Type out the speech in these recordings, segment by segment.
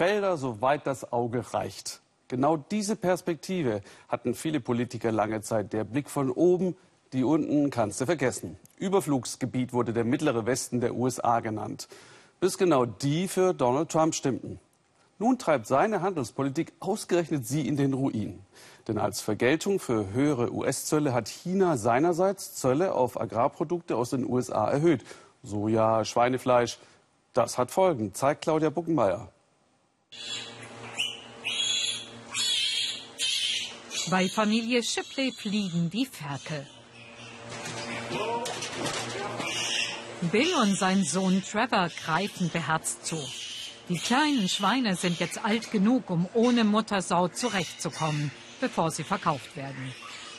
Felder, soweit das Auge reicht. Genau diese Perspektive hatten viele Politiker lange Zeit. Der Blick von oben, die unten kannst du vergessen. Überflugsgebiet wurde der mittlere Westen der USA genannt. Bis genau die für Donald Trump stimmten. Nun treibt seine Handelspolitik ausgerechnet sie in den Ruin. Denn als Vergeltung für höhere US-Zölle hat China seinerseits Zölle auf Agrarprodukte aus den USA erhöht. Soja, Schweinefleisch. Das hat Folgen, zeigt Claudia Buckenmeier. Bei Familie Shipley fliegen die Ferkel. Bill und sein Sohn Trevor greifen beherzt zu. Die kleinen Schweine sind jetzt alt genug, um ohne Muttersau zurechtzukommen, bevor sie verkauft werden.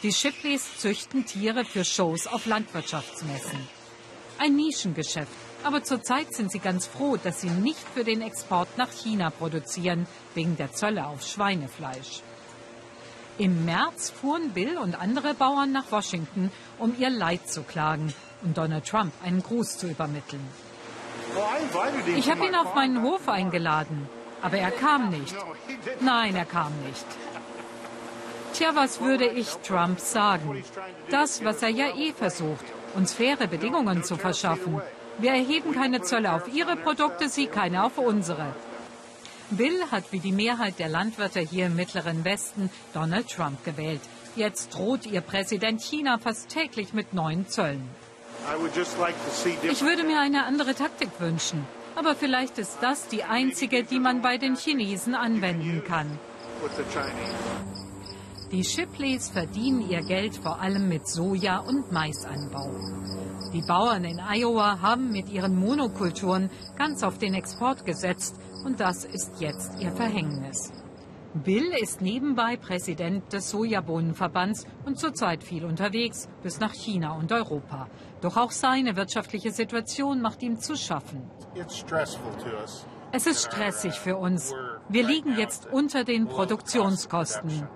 Die Shipleys züchten Tiere für Shows auf Landwirtschaftsmessen. Ein Nischengeschäft, aber zurzeit sind sie ganz froh, dass sie nicht für den Export nach China produzieren, wegen der Zölle auf Schweinefleisch. Im März fuhren Bill und andere Bauern nach Washington, um ihr Leid zu klagen und Donald Trump einen Gruß zu übermitteln. Ich habe ihn auf meinen Hof eingeladen, aber er kam nicht. Nein, er kam nicht. Tja, was würde ich Trump sagen? Das, was er ja eh versucht, uns faire Bedingungen zu verschaffen. Wir erheben keine Zölle auf Ihre Produkte, Sie keine auf unsere. Bill hat wie die Mehrheit der Landwirte hier im Mittleren Westen Donald Trump gewählt. Jetzt droht ihr Präsident China fast täglich mit neuen Zöllen. Ich würde mir eine andere Taktik wünschen. Aber vielleicht ist das die einzige, die man bei den Chinesen anwenden kann. Die Shipleys verdienen ihr Geld vor allem mit Soja- und Maisanbau. Die Bauern in Iowa haben mit ihren Monokulturen ganz auf den Export gesetzt und das ist jetzt ihr Verhängnis. Bill ist nebenbei Präsident des Sojabohnenverbands und zurzeit viel unterwegs bis nach China und Europa. Doch auch seine wirtschaftliche Situation macht ihm zu schaffen. Es ist stressig für uns. Wir liegen jetzt unter den Produktionskosten.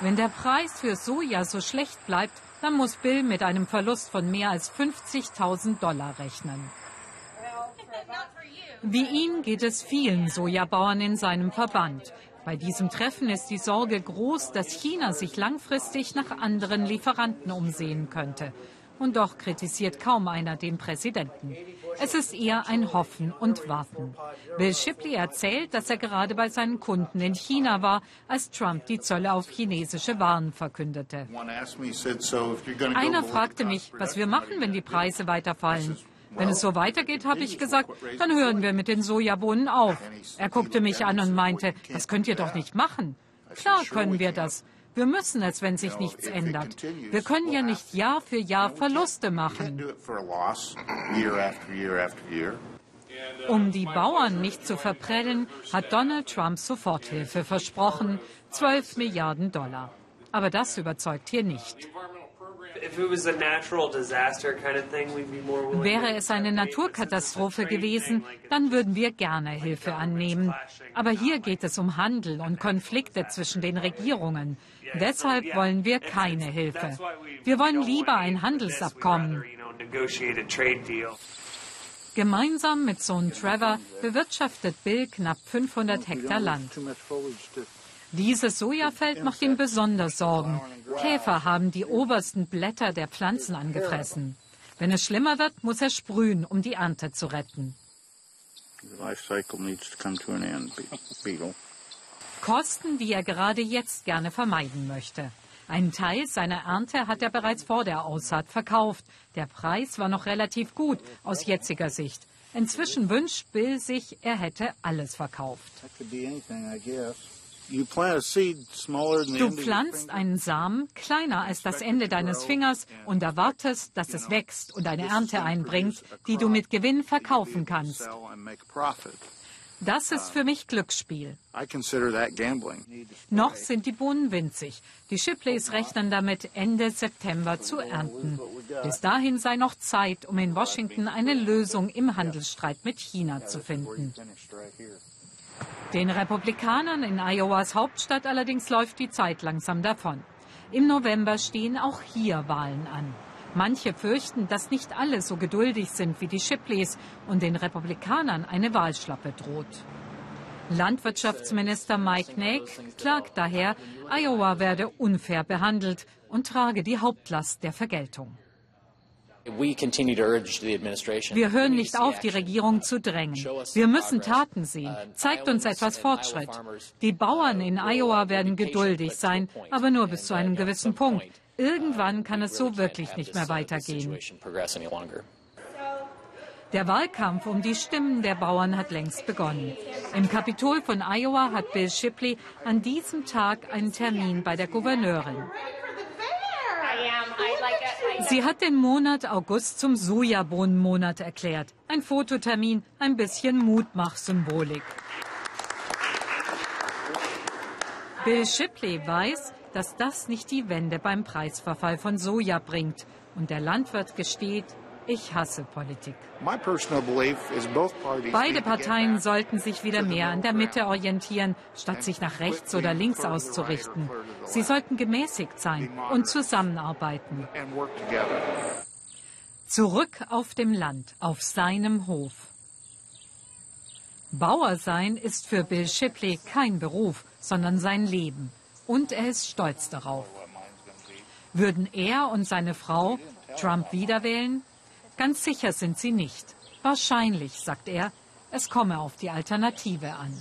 Wenn der Preis für Soja so schlecht bleibt, dann muss Bill mit einem Verlust von mehr als 50.000 Dollar rechnen. Wie ihn geht es vielen Sojabauern in seinem Verband. Bei diesem Treffen ist die Sorge groß, dass China sich langfristig nach anderen Lieferanten umsehen könnte. Und doch kritisiert kaum einer den Präsidenten. Es ist eher ein Hoffen und Warten. Bill Shipley erzählt, dass er gerade bei seinen Kunden in China war, als Trump die Zölle auf chinesische Waren verkündete. Einer fragte mich, was wir machen, wenn die Preise weiterfallen. Wenn es so weitergeht, habe ich gesagt, dann hören wir mit den Sojabohnen auf. Er guckte mich an und meinte, das könnt ihr doch nicht machen. Klar können wir das. Wir müssen es, wenn sich nichts ändert. Wir können ja nicht Jahr für Jahr Verluste machen. Um die Bauern nicht zu verprellen, hat Donald Trump Soforthilfe versprochen, 12 Milliarden Dollar. Aber das überzeugt hier nicht. Wäre es eine Naturkatastrophe gewesen, dann würden wir gerne Hilfe annehmen. Aber hier geht es um Handel und Konflikte zwischen den Regierungen. Deshalb wollen wir keine Hilfe. Wir wollen lieber ein Handelsabkommen. Gemeinsam mit Sohn Trevor bewirtschaftet Bill knapp 500 Hektar Land. Dieses Sojafeld macht ihm besonders Sorgen. Käfer haben die obersten Blätter der Pflanzen angefressen. Wenn es schlimmer wird, muss er sprühen, um die Ernte zu retten. Kosten, die er gerade jetzt gerne vermeiden möchte. Einen Teil seiner Ernte hat er bereits vor der Aussaat verkauft. Der Preis war noch relativ gut aus jetziger Sicht. Inzwischen wünscht Bill sich, er hätte alles verkauft. Du pflanzt einen Samen kleiner als das Ende deines Fingers und erwartest, dass es wächst und eine Ernte einbringt, die du mit Gewinn verkaufen kannst. Das ist für mich Glücksspiel. Noch sind die Bohnen winzig. Die Shipleys rechnen damit, Ende September zu ernten. Bis dahin sei noch Zeit, um in Washington eine Lösung im Handelsstreit mit China zu finden. Den Republikanern in Iowas Hauptstadt allerdings läuft die Zeit langsam davon. Im November stehen auch hier Wahlen an. Manche fürchten, dass nicht alle so geduldig sind wie die Shipleys und den Republikanern eine Wahlschlappe droht. Landwirtschaftsminister Mike Naik klagt daher, Iowa werde unfair behandelt und trage die Hauptlast der Vergeltung. Wir hören nicht auf, die Regierung zu drängen. Wir müssen Taten sehen. Zeigt uns etwas Fortschritt. Die Bauern in Iowa werden geduldig sein, aber nur bis zu einem gewissen Punkt. Irgendwann kann es so wirklich nicht mehr weitergehen. Der Wahlkampf um die Stimmen der Bauern hat längst begonnen. Im Kapitol von Iowa hat Bill Shipley an diesem Tag einen Termin bei der Gouverneurin. Sie hat den Monat August zum Sojabohnenmonat erklärt. Ein Fototermin, ein bisschen Mutmachsymbolik. Bill Shipley weiß, dass das nicht die Wende beim Preisverfall von Soja bringt. Und der Landwirt gesteht, ich hasse Politik. Beide Parteien sollten sich wieder mehr an der Mitte orientieren, statt sich nach rechts oder links auszurichten. Sie sollten gemäßigt sein und zusammenarbeiten. Zurück auf dem Land, auf seinem Hof. Bauer sein ist für Bill Shipley kein Beruf, sondern sein Leben. Und er ist stolz darauf. Würden er und seine Frau Trump wiederwählen? Ganz sicher sind sie nicht. Wahrscheinlich, sagt er, es komme auf die Alternative an.